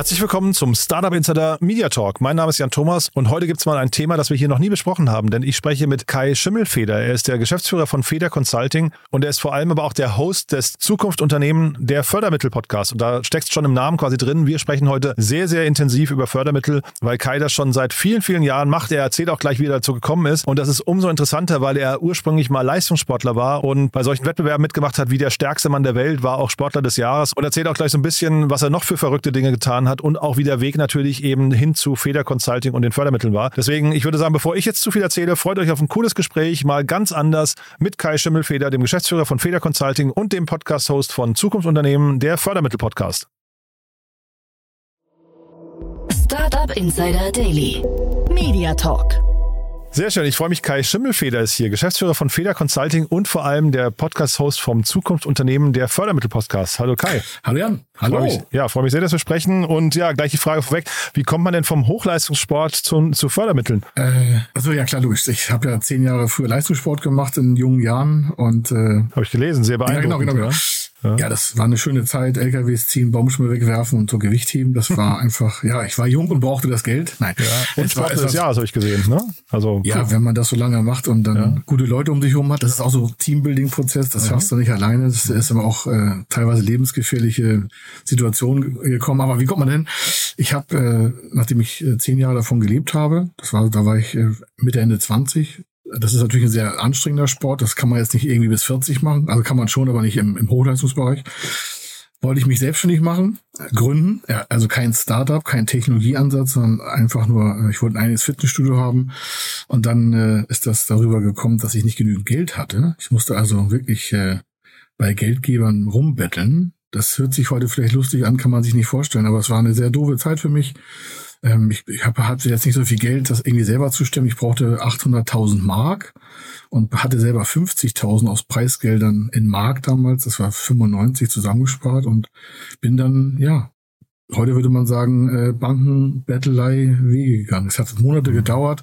Herzlich willkommen zum Startup Insider Media Talk. Mein Name ist Jan Thomas und heute gibt es mal ein Thema, das wir hier noch nie besprochen haben, denn ich spreche mit Kai Schimmelfeder. Er ist der Geschäftsführer von Feder Consulting und er ist vor allem aber auch der Host des Zukunftsunternehmen der Fördermittel Podcast. Und da steckt schon im Namen quasi drin. Wir sprechen heute sehr, sehr intensiv über Fördermittel, weil Kai das schon seit vielen, vielen Jahren macht. Er erzählt auch gleich, wie er dazu gekommen ist. Und das ist umso interessanter, weil er ursprünglich mal Leistungssportler war und bei solchen Wettbewerben mitgemacht hat, wie der stärkste Mann der Welt, war auch Sportler des Jahres und erzählt auch gleich so ein bisschen, was er noch für verrückte Dinge getan hat und auch wie der Weg natürlich eben hin zu Feder Consulting und den Fördermitteln war. Deswegen, ich würde sagen, bevor ich jetzt zu viel erzähle, freut euch auf ein cooles Gespräch, mal ganz anders mit Kai Schimmelfeder, dem Geschäftsführer von Feder Consulting und dem Podcast-Host von Zukunftsunternehmen, der Fördermittel-Podcast. Startup Insider Daily. Media Talk. Sehr schön. Ich freue mich. Kai Schimmelfeder ist hier, Geschäftsführer von Feder Consulting und vor allem der Podcast-Host vom Zukunftsunternehmen der Fördermittel-Podcast. Hallo Kai. Hallo Jan. Hallo. Freu mich, ja, freue mich sehr, dass wir sprechen. Und ja, gleich die Frage vorweg. Wie kommt man denn vom Hochleistungssport zu, zu Fördermitteln? Äh, also ja, klar, logisch. Ich habe ja zehn Jahre früher Leistungssport gemacht in jungen Jahren und äh, habe ich gelesen, sehr beeindruckend. Ja, genau, genau. Ja. Ja. ja, das war eine schöne Zeit. LKWs ziehen, Baumschmull wegwerfen und so Gewicht heben. Das war einfach, ja, ich war jung und brauchte das Geld. Nein. Ja, und Sportler des Jahres habe ich gesehen, ne? Also, ja, cool. wenn man das so lange macht und dann ja. gute Leute um sich herum hat, das ist auch so Teambuilding-Prozess. Das ja. schaffst du nicht alleine. Das ist aber auch äh, teilweise lebensgefährliche Situationen gekommen. Aber wie kommt man denn? Ich habe, äh, nachdem ich äh, zehn Jahre davon gelebt habe, das war, da war ich äh, Mitte, Ende 20, das ist natürlich ein sehr anstrengender Sport. Das kann man jetzt nicht irgendwie bis 40 machen. Also kann man schon, aber nicht im, im Hochleistungsbereich. Wollte ich mich selbstständig machen, gründen. Ja, also kein Startup, kein Technologieansatz, sondern einfach nur, äh, ich wollte ein eigenes Fitnessstudio haben. Und dann äh, ist das darüber gekommen, dass ich nicht genügend Geld hatte. Ich musste also wirklich äh, bei Geldgebern rumbetteln. Das hört sich heute vielleicht lustig an, kann man sich nicht vorstellen, aber es war eine sehr doofe Zeit für mich. Ähm, ich ich habe hatte jetzt nicht so viel Geld, das irgendwie selber zu stemmen. Ich brauchte 800.000 Mark und hatte selber 50.000 aus Preisgeldern in Mark damals. Das war 95 zusammengespart und bin dann, ja, heute würde man sagen, äh, Banken, Bettelei, Wege gegangen. Es hat Monate gedauert.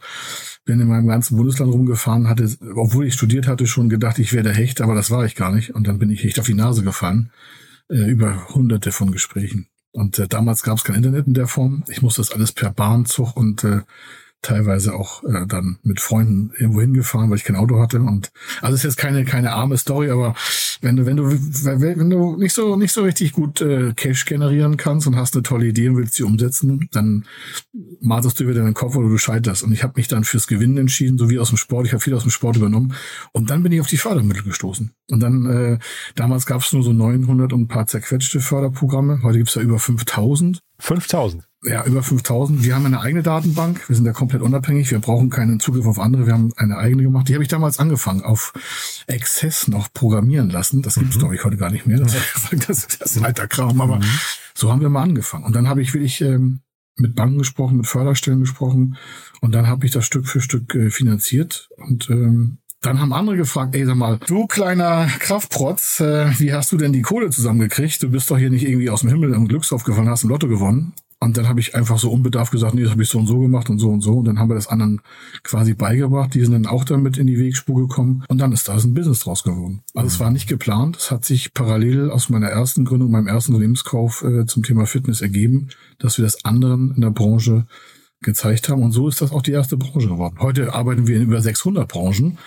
Bin in meinem ganzen Bundesland rumgefahren, hatte, obwohl ich studiert hatte, schon gedacht, ich wäre der Hecht, aber das war ich gar nicht. Und dann bin ich echt auf die Nase gefallen. Äh, über hunderte von Gesprächen. Und äh, damals gab es kein Internet in der Form. Ich musste das alles per Bahnzug und äh, teilweise auch äh, dann mit Freunden irgendwo hingefahren, weil ich kein Auto hatte. Und also ist jetzt keine keine arme Story, aber wenn du wenn du wenn du nicht so nicht so richtig gut äh, Cash generieren kannst und hast eine tolle Idee und willst sie umsetzen, dann marterst du wieder deinen Kopf oder du scheiterst. Und ich habe mich dann fürs Gewinnen entschieden, so wie aus dem Sport. Ich habe viel aus dem Sport übernommen und dann bin ich auf die Fördermittel gestoßen. Und dann äh, damals gab es nur so 900 und ein paar zerquetschte Förderprogramme. Heute gibt's ja über 5000. 5000? Ja, über 5000. Wir haben eine eigene Datenbank. Wir sind ja komplett unabhängig. Wir brauchen keinen Zugriff auf andere. Wir haben eine eigene gemacht. Die habe ich damals angefangen, auf Access noch programmieren lassen. Das gibt's mhm. glaube ich, heute gar nicht mehr. Das, das, das ist alter Kram. Aber mhm. so haben wir mal angefangen. Und dann habe ich wirklich ähm, mit Banken gesprochen, mit Förderstellen gesprochen. Und dann habe ich das Stück für Stück äh, finanziert. Und ähm, dann haben andere gefragt, ey, sag mal, du kleiner Kraftprotz, äh, wie hast du denn die Kohle zusammengekriegt? Du bist doch hier nicht irgendwie aus dem Himmel im Glückslauf gefallen, hast ein Lotto gewonnen. Und dann habe ich einfach so unbedarft gesagt, nee, das habe ich so und so gemacht und so und so. Und dann haben wir das anderen quasi beigebracht. Die sind dann auch damit in die Wegspur gekommen. Und dann ist da ein Business draus geworden. Also es war nicht geplant. Es hat sich parallel aus meiner ersten Gründung, meinem ersten Unternehmenskauf äh, zum Thema Fitness ergeben, dass wir das anderen in der Branche gezeigt haben. Und so ist das auch die erste Branche geworden. Heute arbeiten wir in über 600 Branchen,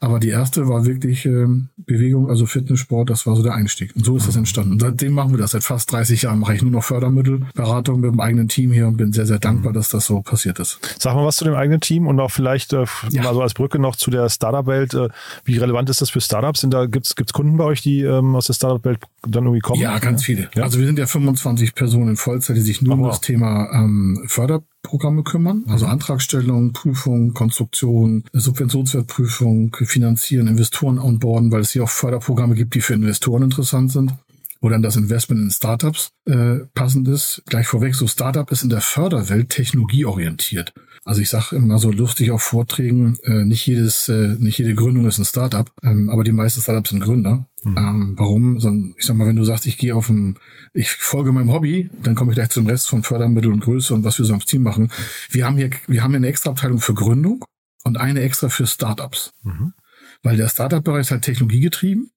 aber die erste war wirklich äh, Bewegung, also Fitnesssport, das war so der Einstieg. Und so ist das entstanden. Und seitdem machen wir das. Seit fast 30 Jahren mache ich nur noch Fördermittelberatung mit dem eigenen Team hier und bin sehr, sehr dankbar, dass das so passiert ist. Sag mal was zu dem eigenen Team und auch vielleicht äh, ja. mal so als Brücke noch zu der Startup-Welt. Äh, wie relevant ist das für Startups? Sind da, gibt's gibt's Kunden bei euch, die ähm, aus der Startup-Welt dann irgendwie kommen? Ja, ganz viele. Ja? Also wir sind ja 25 Personen in Vollzeit, die sich nur um das Thema ähm, Förder Programme kümmern, also mhm. Antragstellung, Prüfung, Konstruktion, Subventionswertprüfung, Finanzieren, Investoren onboarden, weil es hier auch Förderprogramme gibt, die für Investoren interessant sind. wo dann das Investment in Startups äh, passend ist. Gleich vorweg, so Startup ist in der Förderwelt technologieorientiert. Also ich sage immer so lustig auf Vorträgen, äh, nicht jedes, äh, nicht jede Gründung ist ein Startup, ähm, aber die meisten Startups sind Gründer. Mhm. Ähm, warum? So, ich sag mal, wenn du sagst, ich gehe auf ein, ich folge meinem Hobby, dann komme ich gleich zum Rest von Fördermittel und Größe und was wir so am Team machen. Wir haben hier, wir haben hier eine extra Abteilung für Gründung und eine extra für Startups. Mhm. Weil der Startup-Bereich ist halt technologiegetrieben.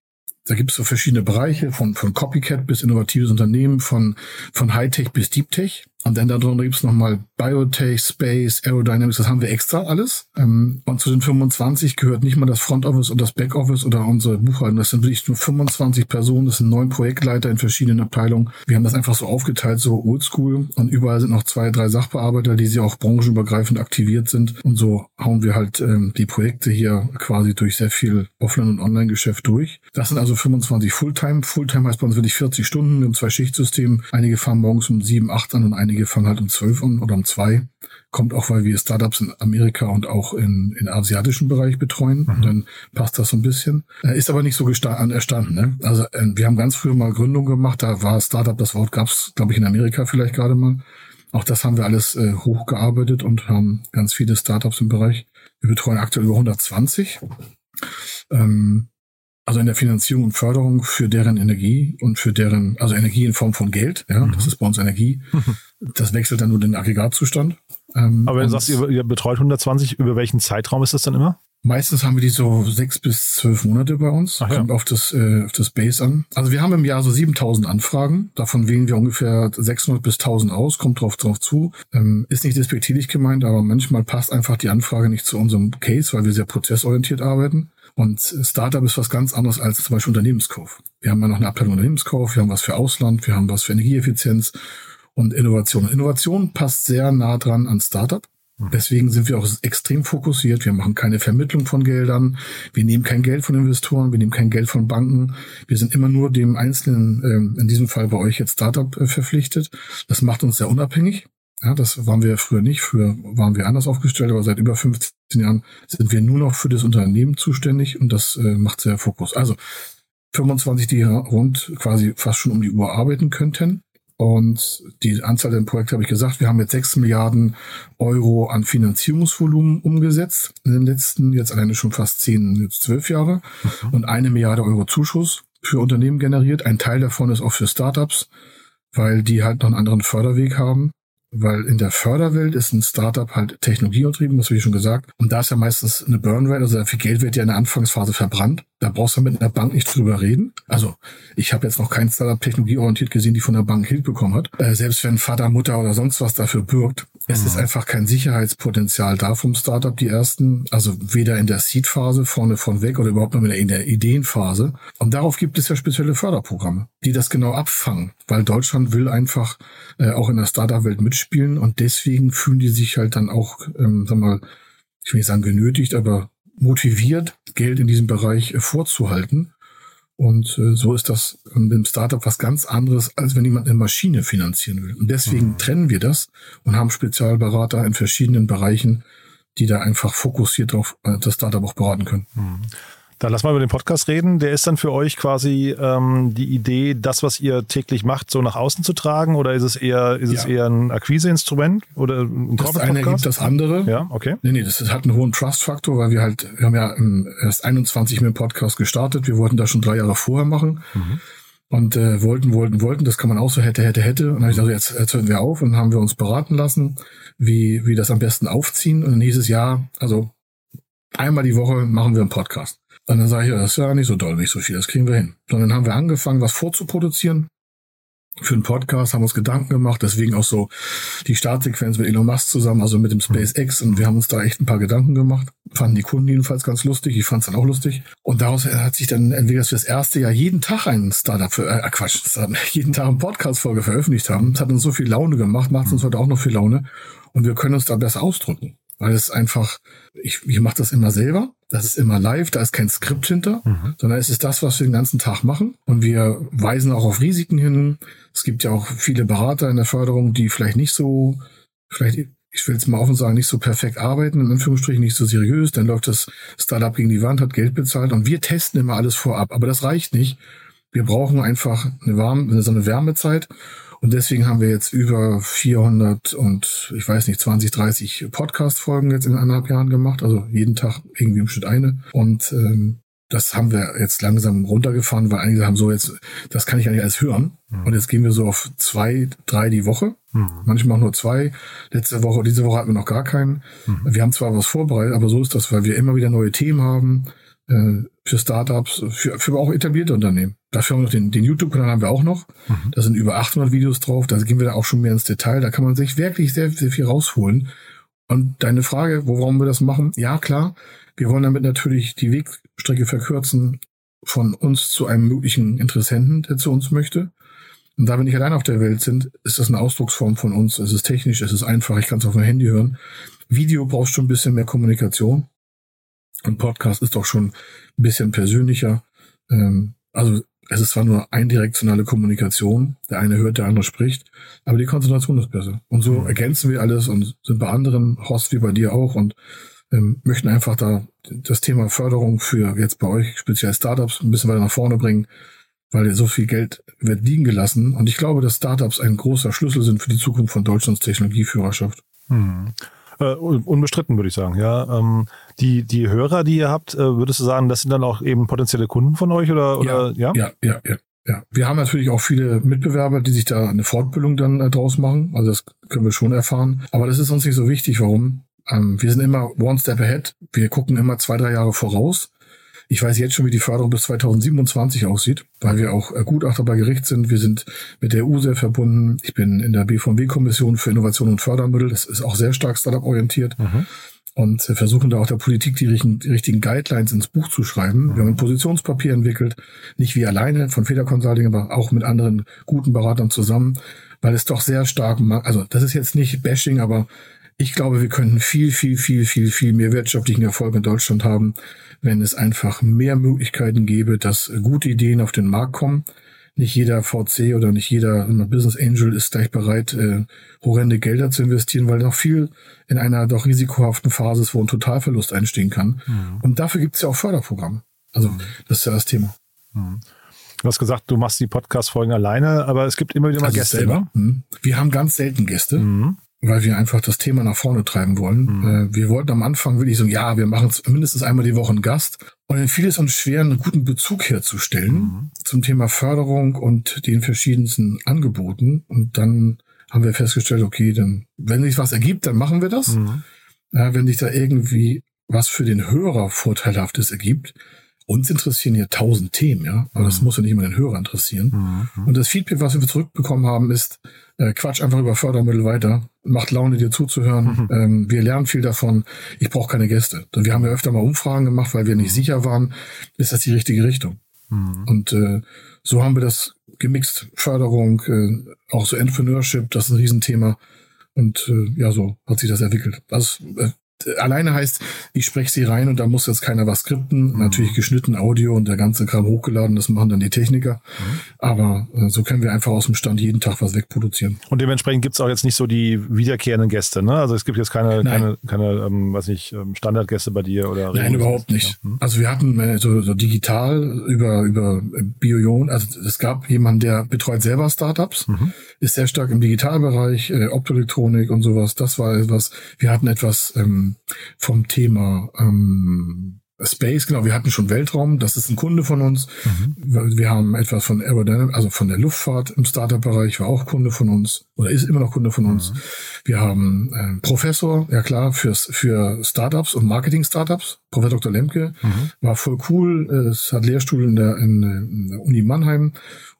Da gibt es so verschiedene Bereiche, von, von Copycat bis innovatives Unternehmen, von, von Hightech bis Deep Tech. Und dann darunter gibt es nochmal Biotech, Space, Aerodynamics, das haben wir extra alles. Ähm, und zu den 25 gehört nicht mal das Front Office und das Back Office oder unsere Buchhaltung. Das sind wirklich nur 25 Personen, das sind neun Projektleiter in verschiedenen Abteilungen. Wir haben das einfach so aufgeteilt, so oldschool. Und überall sind noch zwei, drei Sachbearbeiter, die sie auch branchenübergreifend aktiviert sind. Und so hauen wir halt ähm, die Projekte hier quasi durch sehr viel Offline- und Online-Geschäft durch. Das sind also 25 Fulltime. Fulltime heißt bei uns wirklich 40 Stunden. Wir haben zwei Schichtsysteme. Einige fahren morgens um sieben, acht an und einige fangen halt um zwölf an oder um zwei. Kommt auch, weil wir Startups in Amerika und auch in, in asiatischen Bereich betreuen. Mhm. Dann passt das so ein bisschen. Äh, ist aber nicht so erstanden. Ne? Also äh, wir haben ganz früher mal Gründung gemacht. Da war Startup, das Wort gab es, glaube ich, in Amerika vielleicht gerade mal. Auch das haben wir alles äh, hochgearbeitet und haben ganz viele Startups im Bereich. Wir betreuen aktuell über 120. Ähm, also in der Finanzierung und Förderung für deren Energie und für deren, also Energie in Form von Geld, ja, mhm. das ist bei uns Energie. Das wechselt dann nur den Aggregatzustand. Ähm, Aber wenn du sagst, ihr, ihr betreut 120, über welchen Zeitraum ist das dann immer? Meistens haben wir die so sechs bis zwölf Monate bei uns. Ach, ja. Kommt auf das, äh, auf das Base an. Also wir haben im Jahr so 7000 Anfragen. Davon wählen wir ungefähr 600 bis 1000 aus. Kommt drauf, drauf zu. Ähm, ist nicht despektierlich gemeint, aber manchmal passt einfach die Anfrage nicht zu unserem Case, weil wir sehr prozessorientiert arbeiten. Und Startup ist was ganz anderes als zum Beispiel Unternehmenskauf. Wir haben ja noch eine Abteilung Unternehmenskauf, wir haben was für Ausland, wir haben was für Energieeffizienz und Innovation. Innovation passt sehr nah dran an Startup. Mhm. Deswegen sind wir auch extrem fokussiert. Wir machen keine Vermittlung von Geldern. Wir nehmen kein Geld von Investoren. Wir nehmen kein Geld von Banken. Wir sind immer nur dem einzelnen, ähm, in diesem Fall bei euch jetzt Startup äh, verpflichtet. Das macht uns sehr unabhängig. Ja, das waren wir früher nicht. Früher waren wir anders aufgestellt, aber seit über 15 Jahren sind wir nur noch für das Unternehmen zuständig und das äh, macht sehr Fokus. Also 25, die rund quasi fast schon um die Uhr arbeiten könnten. Und die Anzahl der Projekte habe ich gesagt, wir haben jetzt 6 Milliarden Euro an Finanzierungsvolumen umgesetzt in den letzten, jetzt alleine schon fast 10, jetzt 12 Jahre mhm. und eine Milliarde Euro Zuschuss für Unternehmen generiert. Ein Teil davon ist auch für Startups, weil die halt noch einen anderen Förderweg haben weil in der Förderwelt ist ein Startup halt technologiegetrieben, das ich schon gesagt. Und da ist ja meistens eine Burnrate, also viel Geld wird ja in der Anfangsphase verbrannt. Da brauchst du mit einer Bank nicht drüber reden. Also ich habe jetzt noch kein Startup technologieorientiert gesehen, die von der Bank Hilfe bekommen hat. Äh, selbst wenn Vater, Mutter oder sonst was dafür bürgt, es ist mhm. einfach kein Sicherheitspotenzial da vom Startup, die ersten, also weder in der Seed-Phase vorne von weg oder überhaupt noch in der Ideenphase. Und darauf gibt es ja spezielle Förderprogramme, die das genau abfangen, weil Deutschland will einfach äh, auch in der Startup-Welt mitspielen und deswegen fühlen die sich halt dann auch, ähm, sag mal, ich will nicht sagen genötigt, aber motiviert, Geld in diesem Bereich äh, vorzuhalten. Und äh, so ist das im Startup was ganz anderes, als wenn jemand eine Maschine finanzieren will. Und deswegen mhm. trennen wir das und haben Spezialberater in verschiedenen Bereichen, die da einfach fokussiert auf äh, das Startup auch beraten können. Mhm. Dann lass mal über den Podcast reden. Der ist dann für euch quasi ähm, die Idee, das, was ihr täglich macht, so nach außen zu tragen? Oder ist es eher, ist ja. es eher ein Akquiseinstrument oder ein Das eine gibt das andere. Ja, okay. Nee, nee, das hat einen hohen Trust-Faktor, weil wir halt, wir haben ja erst 21 mit dem Podcast gestartet. Wir wollten das schon drei Jahre vorher machen. Mhm. Und äh, wollten, wollten, wollten, das kann man auch so hätte, hätte, hätte. Und dann habe ich gesagt, jetzt, jetzt hören wir auf und haben wir uns beraten lassen, wie, wie das am besten aufziehen. Und dann hieß es ja, also einmal die Woche machen wir einen Podcast. Und dann sage ich, ja, das ist ja nicht so doll, nicht so viel, das kriegen wir hin. Und dann haben wir angefangen, was vorzuproduzieren. Für einen Podcast haben uns Gedanken gemacht, deswegen auch so die Startsequenz mit Elon Musk zusammen, also mit dem SpaceX. Und wir haben uns da echt ein paar Gedanken gemacht. Fanden die Kunden jedenfalls ganz lustig. Ich fand es dann auch lustig. Und daraus hat sich dann entwickelt, dass wir das erste Jahr jeden Tag einen Startup, für, äh, Quatsch, jeden Tag eine Podcast-Folge veröffentlicht haben. Das hat uns so viel Laune gemacht, macht uns heute auch noch viel Laune. Und wir können uns da besser ausdrücken weil es einfach, ich, ich mache das immer selber. Das ist immer live, da ist kein Skript hinter, mhm. sondern es ist das, was wir den ganzen Tag machen. Und wir weisen auch auf Risiken hin. Es gibt ja auch viele Berater in der Förderung, die vielleicht nicht so, vielleicht, ich will jetzt mal offen sagen, nicht so perfekt arbeiten, in Anführungsstrichen nicht so seriös. Dann läuft das Startup gegen die Wand, hat Geld bezahlt und wir testen immer alles vorab. Aber das reicht nicht, Wir brauchen einfach eine warme, so eine Wärmezeit. Und deswegen haben wir jetzt über 400 und ich weiß nicht, 20, 30 Podcast-Folgen jetzt in anderthalb Jahren gemacht. Also jeden Tag irgendwie im Schnitt eine. Und ähm, das haben wir jetzt langsam runtergefahren, weil einige haben so jetzt, das kann ich ja nicht alles hören. Mhm. Und jetzt gehen wir so auf zwei, drei die Woche. Mhm. Manchmal nur zwei. Letzte Woche, diese Woche hatten wir noch gar keinen. Mhm. Wir haben zwar was vorbereitet, aber so ist das, weil wir immer wieder neue Themen haben für Startups, für, für auch etablierte Unternehmen. Dafür haben wir noch den, den YouTube-Kanal haben wir auch noch. Mhm. Da sind über 800 Videos drauf. Da gehen wir da auch schon mehr ins Detail. Da kann man sich wirklich sehr, sehr viel rausholen. Und deine Frage, warum wir das machen? Ja, klar. Wir wollen damit natürlich die Wegstrecke verkürzen von uns zu einem möglichen Interessenten, der zu uns möchte. Und da wir nicht allein auf der Welt sind, ist das eine Ausdrucksform von uns. Es ist technisch, es ist einfach, ich kann es auf mein Handy hören. Video braucht schon ein bisschen mehr Kommunikation. Und Podcast ist doch schon ein bisschen persönlicher. Ähm, also es ist zwar nur eindirektionale Kommunikation, der eine hört, der andere spricht, aber die Konzentration ist besser. Und so mhm. ergänzen wir alles und sind bei anderen Hosts wie bei dir auch und ähm, möchten einfach da das Thema Förderung für jetzt bei euch speziell Startups ein bisschen weiter nach vorne bringen, weil so viel Geld wird liegen gelassen. Und ich glaube, dass Startups ein großer Schlüssel sind für die Zukunft von Deutschlands Technologieführerschaft. Hm. Äh, unbestritten, würde ich sagen. Ja, ähm, die, die Hörer, die ihr habt, äh, würdest du sagen, das sind dann auch eben potenzielle Kunden von euch oder, oder ja? Ja, ja, ja. ja. Wir haben natürlich auch viele Mitbewerber, die sich da eine Fortbildung dann äh, draus machen. Also das können wir schon erfahren. Aber das ist uns nicht so wichtig. Warum? Ähm, wir sind immer one step ahead. Wir gucken immer zwei, drei Jahre voraus. Ich weiß jetzt schon, wie die Förderung bis 2027 aussieht, weil wir auch äh, Gutachter bei Gericht sind. Wir sind mit der EU sehr verbunden. Ich bin in der BVMW-Kommission für Innovation und Fördermittel. Das ist auch sehr stark Startup-orientiert. Mhm. Und versuchen da auch der Politik die richtigen, die richtigen Guidelines ins Buch zu schreiben. Mhm. Wir haben ein Positionspapier entwickelt, nicht wie alleine von Feder Consulting, aber auch mit anderen guten Beratern zusammen, weil es doch sehr stark, also das ist jetzt nicht Bashing, aber ich glaube, wir könnten viel, viel, viel, viel, viel mehr wirtschaftlichen Erfolg in Deutschland haben, wenn es einfach mehr Möglichkeiten gäbe, dass gute Ideen auf den Markt kommen. Nicht jeder VC oder nicht jeder Business Angel ist gleich bereit, äh, horrende Gelder zu investieren, weil noch viel in einer doch risikohaften Phase ist, wo ein Totalverlust einstehen kann. Mhm. Und dafür gibt es ja auch Förderprogramme. Also mhm. das ist ja das Thema. Mhm. Du hast gesagt, du machst die Podcast-Folgen alleine, aber es gibt immer wieder mal also Gäste. Selber. Ne? Mhm. Wir haben ganz selten Gäste. Mhm weil wir einfach das Thema nach vorne treiben wollen. Mhm. Äh, wir wollten am Anfang wirklich so, ja, wir machen mindestens einmal die Woche einen Gast. Und dann fiel es uns schwer, einen guten Bezug herzustellen mhm. zum Thema Förderung und den verschiedensten Angeboten. Und dann haben wir festgestellt, okay, dann, wenn sich was ergibt, dann machen wir das. Mhm. Ja, wenn sich da irgendwie was für den Hörer Vorteilhaftes ergibt, uns interessieren ja tausend Themen, ja, aber das mhm. muss ja nicht immer den Hörer interessieren. Mhm. Und das Feedback, was wir zurückbekommen haben, ist, äh, Quatsch einfach über Fördermittel weiter, macht Laune, dir zuzuhören. Mhm. Ähm, wir lernen viel davon. Ich brauche keine Gäste. Wir haben ja öfter mal Umfragen gemacht, weil wir nicht sicher waren, ist das die richtige Richtung. Mhm. Und äh, so haben wir das gemixt. Förderung, äh, auch so Entrepreneurship, das ist ein Riesenthema. Und äh, ja, so hat sich das entwickelt. Das äh, alleine heißt, ich spreche sie rein und da muss jetzt keiner was skripten. Mhm. Natürlich geschnitten Audio und der ganze Kram hochgeladen, das machen dann die Techniker. Mhm. Aber äh, so können wir einfach aus dem Stand jeden Tag was wegproduzieren. Und dementsprechend gibt's auch jetzt nicht so die wiederkehrenden Gäste, ne? Also es gibt jetzt keine, Nein. keine, keine ähm, was nicht, ähm, Standardgäste bei dir oder Nein, überhaupt nicht. Mhm. Also wir hatten äh, so, so digital über, über Bioion, also es gab jemanden, der betreut selber Startups, mhm. ist sehr stark im Digitalbereich, äh, Optoelektronik und sowas. Das war etwas, wir hatten etwas ähm, vom Thema ähm, Space, genau, wir hatten schon Weltraum, das ist ein Kunde von uns. Mhm. Wir haben etwas von Aerodynamics, also von der Luftfahrt im Startup-Bereich, war auch Kunde von uns oder ist immer noch Kunde von uns. Mhm. Wir haben äh, Professor, ja klar, fürs, für Startups und Marketing-Startups, Professor Dr. Lemke, mhm. war voll cool, es hat Lehrstuhl in der, in, in der Uni Mannheim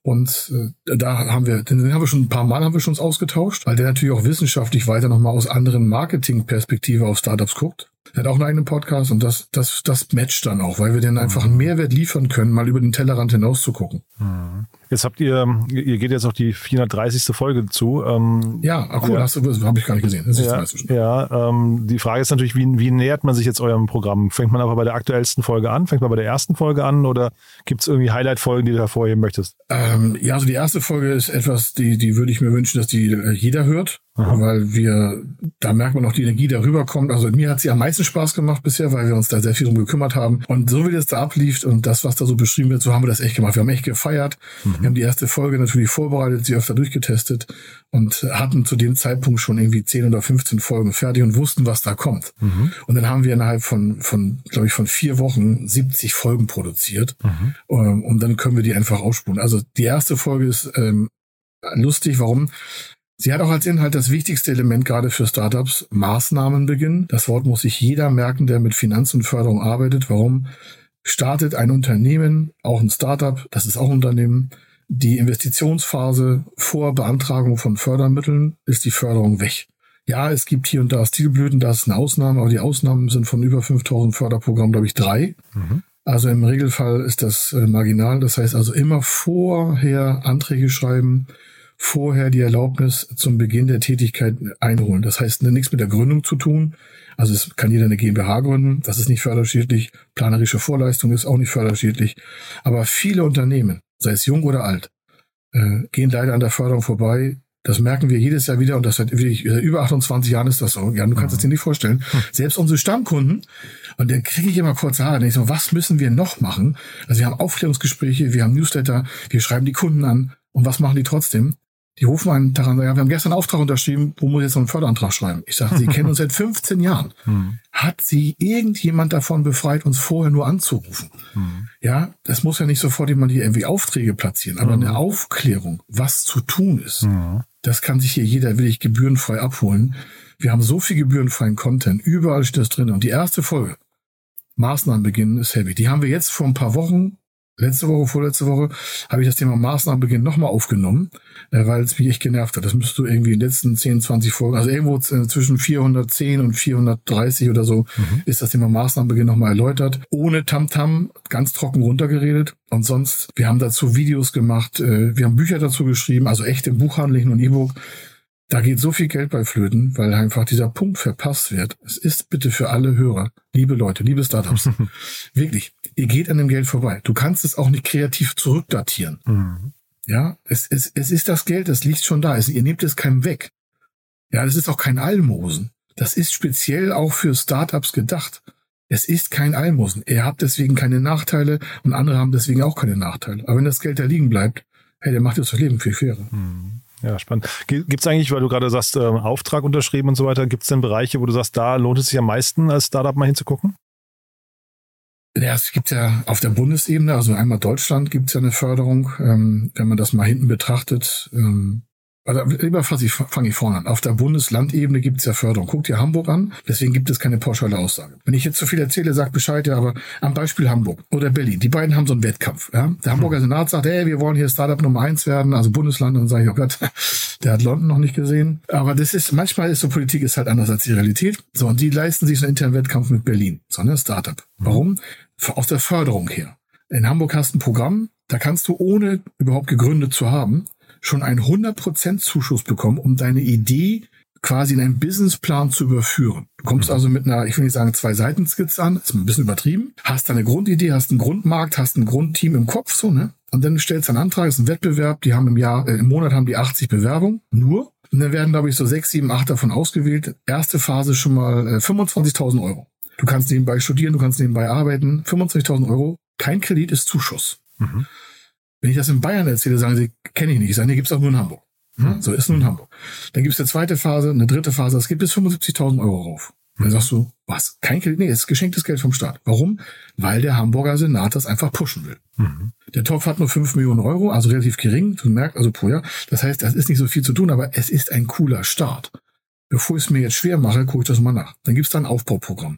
und äh, da haben wir, den haben wir schon ein paar Mal haben wir schon uns ausgetauscht, weil der natürlich auch wissenschaftlich weiter nochmal aus anderen Marketing-Perspektive auf Startups guckt. Er hat auch einen eigenen Podcast und das, das, das matcht dann auch, weil wir denen einfach einen Mehrwert liefern können, mal über den Tellerrand hinaus zu gucken. Mhm. Jetzt habt ihr, ihr geht jetzt auf die 430. Folge zu. Ähm, Ja, ach cool, Ja. hast du, habe ich gar nicht gesehen. Ja, ja, ähm, die Frage ist natürlich, wie, wie nähert man sich jetzt eurem Programm? Fängt man aber bei der aktuellsten Folge an? Fängt man bei der ersten Folge an? Oder gibt es irgendwie Highlight-Folgen, die du hervorheben möchtest? Ähm, ja, also die erste Folge ist etwas, die, die würde ich mir wünschen, dass die äh, jeder hört, weil wir, da merkt man auch die Energie, die darüber kommt. Also mir hat sie am meisten Spaß gemacht bisher, weil wir uns da sehr viel drum gekümmert haben. Und so wie das da ablief und das, was da so beschrieben wird, so haben wir das echt gemacht. Wir haben echt gefeiert. Wir haben die erste Folge natürlich vorbereitet, sie öfter durchgetestet und hatten zu dem Zeitpunkt schon irgendwie 10 oder 15 Folgen fertig und wussten, was da kommt. Und dann haben wir innerhalb von, von glaube ich, von vier Wochen 70 Folgen produziert. Ähm, und dann können wir die einfach ausspulen. Also die erste Folge ist ähm, lustig. Warum? Sie hat auch als Inhalt das wichtigste Element gerade für Startups, Maßnahmenbeginn. Das Wort muss sich jeder merken, der mit Finanz und Förderung arbeitet. Warum? Startet ein Unternehmen, auch ein Startup, das ist auch ein Unternehmen, die Investitionsphase vor Beantragung von Fördermitteln ist die Förderung weg. Ja, es gibt hier und da Stilblüten, das ist eine Ausnahme, aber die Ausnahmen sind von über 5000 Förderprogrammen, glaube ich, drei. Also im Regelfall ist das äh, marginal. Das heißt also immer vorher Anträge schreiben, vorher die Erlaubnis zum Beginn der Tätigkeit einholen. Das heißt nichts mit der Gründung zu tun. Also es kann jeder eine GmbH gründen. Das ist nicht förderschädlich. Planerische Vorleistung ist auch nicht förderschädlich. Aber viele Unternehmen, sei es jung oder alt, äh, gehen leider an der Förderung vorbei. Das merken wir jedes Jahr wieder und das seit wirklich seit über 28 Jahren ist das so. Ja, du kannst es dir nicht vorstellen. Selbst unsere Stammkunden, und dann kriege ich immer kurze Haare, denke ich so, was müssen wir noch machen? Also wir haben Aufklärungsgespräche, wir haben Newsletter, wir schreiben die Kunden an und was machen die trotzdem? Die rufen einen Tag an, ja, wir haben gestern einen Auftrag unterschrieben, wo muss ich jetzt noch einen Förderantrag schreiben? Ich sage, Sie kennen uns seit 15 Jahren. Hat Sie irgendjemand davon befreit, uns vorher nur anzurufen? Ja, das muss ja nicht sofort jemand hier irgendwie Aufträge platzieren, aber eine Aufklärung, was zu tun ist, das kann sich hier jeder wirklich gebührenfrei abholen. Wir haben so viel gebührenfreien Content, überall steht das drin. Und die erste Folge, Maßnahmen beginnen, ist heavy. Die haben wir jetzt vor ein paar Wochen, letzte Woche, vorletzte Woche, habe ich das Thema Maßnahmen beginnen nochmal aufgenommen, äh, weil es mich echt genervt hat. Das müsstest du irgendwie in den letzten 10, 20 Folgen, also irgendwo äh, zwischen 410 und 430 oder so, ist das Thema Maßnahmen beginnen nochmal erläutert. Ohne Tamtam, ganz trocken runtergeredet. Und sonst, wir haben dazu Videos gemacht, äh, wir haben Bücher dazu geschrieben, also echt im Buchhandel, nicht nur ein E-Book. Da geht so viel Geld bei Flöten, weil einfach dieser Punkt verpasst wird. Es ist bitte für alle Hörer, liebe Leute, liebe Startups, wirklich, ihr geht an dem Geld vorbei. Du kannst es auch nicht kreativ zurückdatieren. Ja, es, es, es ist das Geld, das liegt schon da. Es, ihr nehmt es keinem weg. Ja, das ist auch kein Almosen. Das ist speziell auch für Startups gedacht. Es ist kein Almosen. Ihr habt deswegen keine Nachteile und andere haben deswegen auch keine Nachteile. Aber wenn das Geld da liegen bleibt, hey, der macht jetzt das Leben viel fairer. Ja, spannend. Gibt es eigentlich, weil du gerade sagst, ähm, Auftrag unterschrieben und so weiter, gibt es denn Bereiche, wo du sagst, da lohnt es sich am meisten als Startup mal hinzugucken? Ja, es gibt ja auf der Bundesebene, also einmal Deutschland gibt es ja eine Förderung, ähm, wenn man das mal hinten betrachtet. Ähm, also lieber fange ich, fang ich vorne an. Auf der Bundeslandebene gibt es ja Förderung. Guckt ihr Hamburg an, deswegen gibt es keine pauschale Aussage. Wenn ich jetzt zu viel erzähle, sagt Bescheid, ja, aber am Beispiel Hamburg oder Berlin, die beiden haben so einen Wettkampf. Ja? Der Hamburger Senat sagt, hey, wir wollen hier Startup Nummer eins werden, also Bundesland, und dann sage ich, oh Gott, der hat London noch nicht gesehen. Aber das ist, manchmal ist so Politik ist halt anders als die Realität. So, und die leisten sich so einen internen Wettkampf mit Berlin. So, ne, Startup. Warum? Aus der Förderung her. In Hamburg hast du ein Programm, da kannst du ohne überhaupt gegründet zu haben, schon einen 100% Zuschuss bekommen, um deine Idee quasi in einen Businessplan zu überführen. Du kommst also mit einer, ich will nicht sagen zwei Seiten Skizze an, ist ein bisschen übertrieben, hast deine Grundidee, hast einen Grundmarkt, hast ein Grundteam im Kopf, so, ne? Und dann stellst du einen Antrag, ist ein Wettbewerb, die haben im Jahr, äh, im Monat haben die 80 Bewerbungen, nur. Und dann werden, glaube ich, so sechs, sieben, acht davon ausgewählt. Erste Phase schon mal äh, 25.000 Euro. Du kannst nebenbei studieren, du kannst nebenbei arbeiten. 25.000 Euro, kein Kredit ist Zuschuss. Wenn ich das in Bayern erzähle, sagen sie, kenne ich nicht. Ich sage, nee, gibt's auch nur in Hamburg. Ja, so ist nur in Hamburg. Dann gibt's eine zweite Phase, eine dritte Phase, es gibt bis 75.000 Euro rauf. Dann sagst du, was? Kein Kredit? Nee, es ist geschenktes Geld vom Staat. Warum? Weil der Hamburger Senat das einfach pushen will. Der Topf hat nur 5 Millionen Euro, also relativ gering. Du merkst, also pro Jahr. Das heißt, das ist nicht so viel zu tun, aber es ist ein cooler Start. Bevor ich es mir jetzt schwer mache, gucke ich das mal nach. Dann gibt's da ein Aufbauprogramm.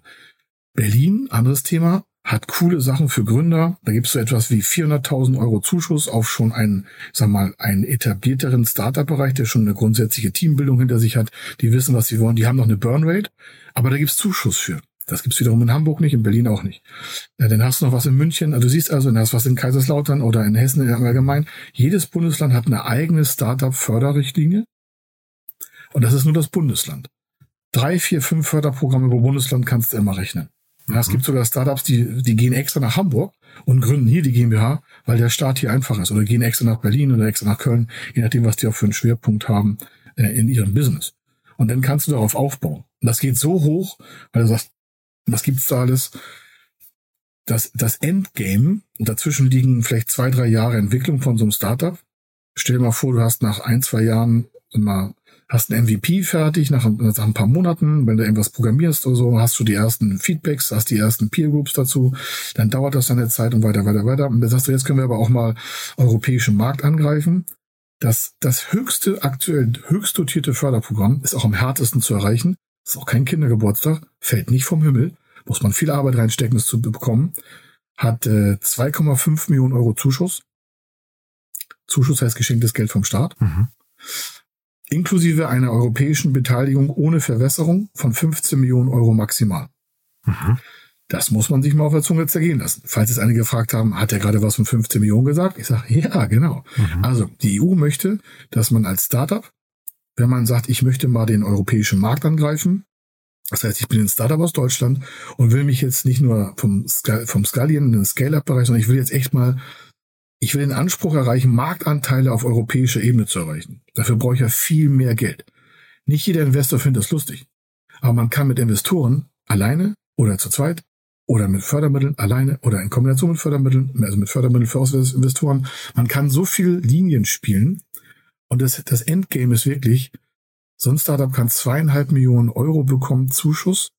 Berlin, anderes Thema, hat coole Sachen für Gründer. Da gibt's so etwas wie 400.000 Euro Zuschuss auf schon einen, sag mal, einen etablierteren Startup-Bereich, der schon eine grundsätzliche Teambildung hinter sich hat. Die wissen, was sie wollen. Die haben noch eine Burnrate, aber da gibt's Zuschuss für. Das gibt's wiederum in Hamburg nicht, in Berlin auch nicht. Ja, dann hast du noch was in München. Also du siehst also, dann hast du was in Kaiserslautern oder in Hessen im Allgemeinen. Jedes Bundesland hat eine eigene Startup-Förderrichtlinie. Und das ist nur das Bundesland. Drei, vier, fünf Förderprogramme pro Bundesland kannst du immer rechnen. Ja, es gibt sogar Startups, die, die gehen extra nach Hamburg und gründen hier die GmbH, weil der Start hier einfach ist. Oder gehen extra nach Berlin oder extra nach Köln, je nachdem, was die auch für einen Schwerpunkt haben äh, in ihrem Business. Und dann kannst du darauf aufbauen. Und das geht so hoch, weil du sagst, was gibt's da alles? Das, das Endgame, und dazwischen liegen vielleicht zwei, drei Jahre Entwicklung von so einem Startup. Stell dir mal vor, du hast nach ein, zwei Jahren immer hast ein MVP fertig nach, nach, ein paar Monaten, wenn du irgendwas programmierst oder so, hast du die ersten Feedbacks, hast die ersten Peer Groups dazu, dann dauert das eine Zeit und weiter, weiter, weiter. Und dann sagst du, jetzt können wir aber auch mal europäischen Markt angreifen. Das, das höchste, aktuell höchst dotierte Förderprogramm ist auch am härtesten zu erreichen. Ist auch kein Kindergeburtstag, fällt nicht vom Himmel muss man viel Arbeit reinstecken, das zu bekommen, hat äh, 2,5 Millionen Euro Zuschuss. Zuschuss heißt geschenktes Geld vom Staat. Mhm. Inklusive einer europäischen Beteiligung ohne Verwässerung von 15 Millionen Euro maximal. Mhm. Das muss man sich mal auf der Zunge zergehen lassen. Falls jetzt einige gefragt haben, hat er gerade was von 15 Millionen gesagt? Ich sage, ja, genau. Mhm. Also die EU möchte, dass man als Startup, wenn man sagt, ich möchte mal den europäischen Markt angreifen, das heißt, ich bin ein Startup aus Deutschland und will mich jetzt nicht nur vom, vom Skalien in den Scale-Up-Bereich, sondern ich will jetzt echt mal, ich will den Anspruch erreichen, Marktanteile auf europäischer Ebene zu erreichen. Dafür brauche ich ja viel mehr Geld. Nicht jeder Investor findet das lustig. Aber man kann mit Investoren alleine oder zu zweit oder mit Fördermitteln alleine oder in Kombination mit Fördermitteln, also mit Fördermitteln für Investoren, man kann so viel Linien spielen. Und das, das Endgame ist wirklich, so ein Startup kann zweieinhalb Millionen Euro bekommen Zuschuss,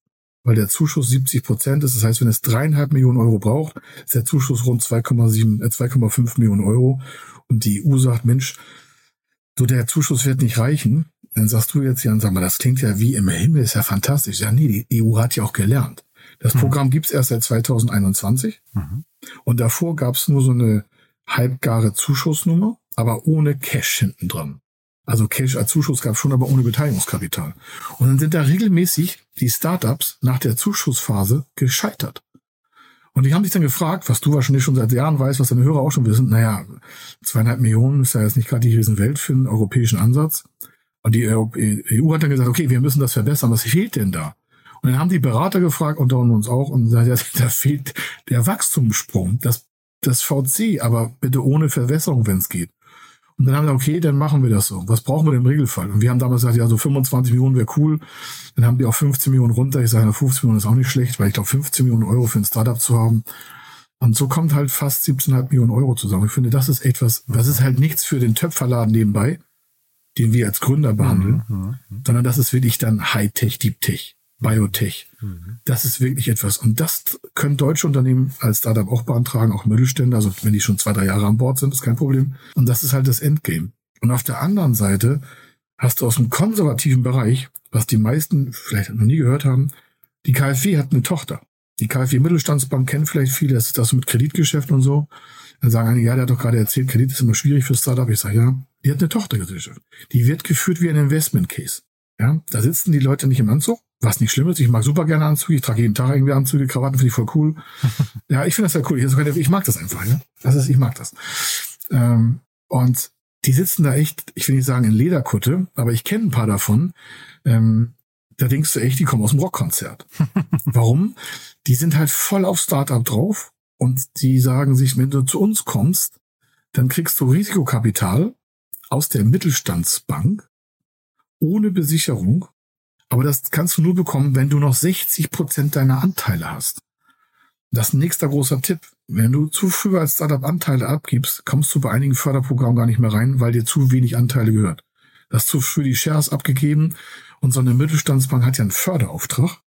weil der Zuschuss 70 Prozent ist. Das heißt, wenn es dreieinhalb Millionen Euro braucht, ist der Zuschuss rund 2,7, äh, 2,5 Millionen Euro. Und die EU sagt, Mensch, so der Zuschuss wird nicht reichen. Dann sagst du jetzt ja und sag mal, das klingt ja wie im Himmel, ist ja fantastisch. Ja, nee, die EU hat ja auch gelernt. Das mhm. Programm gibt's erst seit 2021. Mhm. Und davor gab's nur so eine halbgare Zuschussnummer, aber ohne Cash hinten dran. Also Cash als Zuschuss gab schon, aber ohne Beteiligungskapital. Und dann sind da regelmäßig die Startups nach der Zuschussphase gescheitert. Und die haben sich dann gefragt, was du wahrscheinlich schon seit Jahren weißt, was deine Hörer auch schon wissen, naja, zweieinhalb Millionen ist ja jetzt nicht gerade die Riesenwelt für einen europäischen Ansatz. Und die EU e hat dann gesagt, okay, wir müssen das verbessern, was fehlt denn da? Und dann haben die Berater gefragt, unter uns auch, und gesagt, ja, da fehlt der Wachstumssprung, das, das VC, aber bitte ohne Verwässerung, wenn es geht. Und dann haben wir, okay, dann machen wir das so. Was brauchen wir denn im Regelfall? Und wir haben damals gesagt, ja, so 25 Millionen wäre cool. Dann haben die auf 15 Millionen runter. Ich sage, 15 Millionen ist auch nicht schlecht, weil ich glaube, 15 Millionen Euro für ein Startup zu haben. Und so kommt halt fast 17,5 Millionen Euro zusammen. Ich finde, das ist etwas, das ist halt nichts für den Töpferladen nebenbei, den wir als Gründer behandeln, mhm, mhm, mhm. sondern das ist wirklich dann Hightech, Deep Tech. Biotech. Mhm. Das ist wirklich etwas. Und das können deutsche Unternehmen als Startup auch beantragen, auch Mittelstände. Also wenn die schon zwei, drei Jahre an Bord sind, ist kein Problem. Und das ist halt das Endgame. Und auf der anderen Seite hast du aus dem konservativen Bereich, was die meisten vielleicht noch nie gehört haben, die KfW hat eine Tochter. Die KfW Mittelstandsbank kennen vielleicht viele, das ist das mit Kreditgeschäft und so. Dann sagen einige, ja, der hat doch gerade erzählt, Kredit ist immer schwierig für Startup. Ich sage, ja, die hat eine Tochtergesellschaft. Die wird geführt wie ein Investment Case. Ja, da sitzen die Leute nicht im Anzug, was nicht schlimm ist. Ich mag super gerne Anzüge. Ich trage jeden Tag irgendwie Anzüge, Krawatten finde ich voll cool. ja, ich finde das ja cool. Ich, ich mag das einfach. Ja? Das ist, ich mag das. Ähm, und die sitzen da echt, ich will nicht sagen in Lederkutte, aber ich kenne ein paar davon. Ähm, da denkst du echt, die kommen aus dem Rockkonzert. Warum? Die sind halt voll auf Startup drauf und die sagen sich, wenn du zu uns kommst, dann kriegst du Risikokapital aus der Mittelstandsbank ohne Besicherung. Aber das kannst du nur bekommen, wenn du noch 60 Prozent deiner Anteile hast. Das ist ein nächster großer Tipp. Wenn du zu früh als Startup Anteile abgibst, kommst du bei einigen Förderprogrammen gar nicht mehr rein, weil dir zu wenig Anteile gehört. Du hast zu früh die Shares abgegeben und so eine Mittelstandsbank hat ja einen Förderauftrag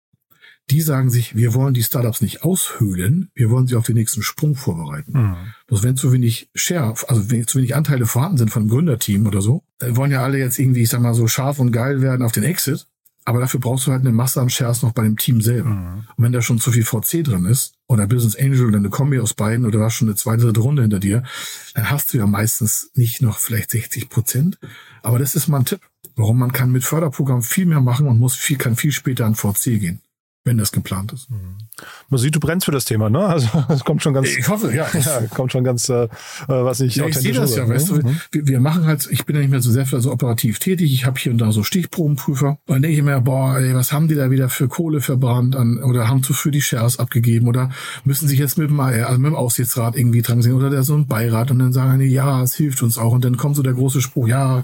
die sagen sich, wir wollen die Startups nicht aushöhlen, wir wollen sie auf den nächsten Sprung vorbereiten. Mhm. Bloß wenn zu wenig Share, also wenn zu wenig Anteile vorhanden sind von einem Gründerteam oder so, dann wollen ja alle jetzt irgendwie, ich sag mal, so scharf und geil werden auf den Exit. Aber dafür brauchst du halt eine Masse an Shares noch bei dem Team selber. Mhm. Und wenn da schon zu viel VC drin ist, oder Business Angel oder eine Kombi aus beiden, oder du hast schon eine zweite, dritte Runde hinter dir, dann hast du ja meistens nicht noch vielleicht 60 Prozent. Aber das ist mal ein Tipp, warum man kann mit Förderprogramm viel mehr machen und muss viel, kann viel später an VC gehen. Wenn das geplant ist. Man sieht, du brennst für das Thema, ne? Also es kommt schon ganz, Ich hoffe, ja. ja, kommt schon ganz, äh, äh, was ich Ja, ich sehe das ja, weißt du, wir, wir machen halt, ich bin ja nicht mehr so sehr viel so operativ tätig, ich habe hier und da so Stichprobenprüfer und dann denke ich mir, boah, ey, was haben die da wieder für Kohle verbrannt an, oder haben zu früh die Shares abgegeben oder müssen sich jetzt mit dem, äh, also mit dem Aufsichtsrat irgendwie dran sehen oder der so ein Beirat und dann sagen die, ja, es hilft uns auch und dann kommt so der große Spruch, ja,